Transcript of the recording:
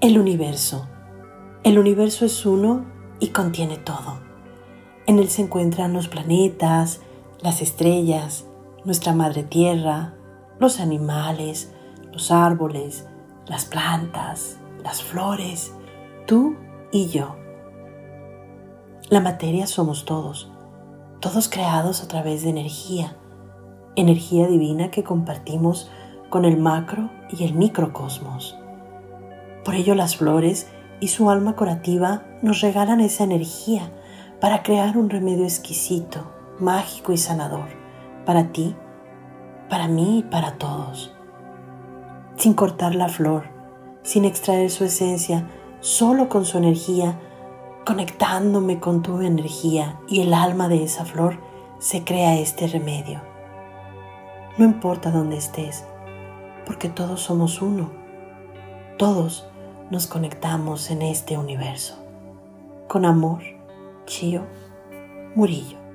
El universo. El universo es uno y contiene todo. En él se encuentran los planetas, las estrellas, nuestra madre tierra, los animales, los árboles, las plantas, las flores, tú y yo. La materia somos todos, todos creados a través de energía, energía divina que compartimos con el macro y el microcosmos. Por ello las flores y su alma curativa nos regalan esa energía para crear un remedio exquisito, mágico y sanador para ti, para mí y para todos. Sin cortar la flor, sin extraer su esencia, solo con su energía, conectándome con tu energía y el alma de esa flor, se crea este remedio. No importa dónde estés, porque todos somos uno. Todos nos conectamos en este universo. Con amor, Chio Murillo.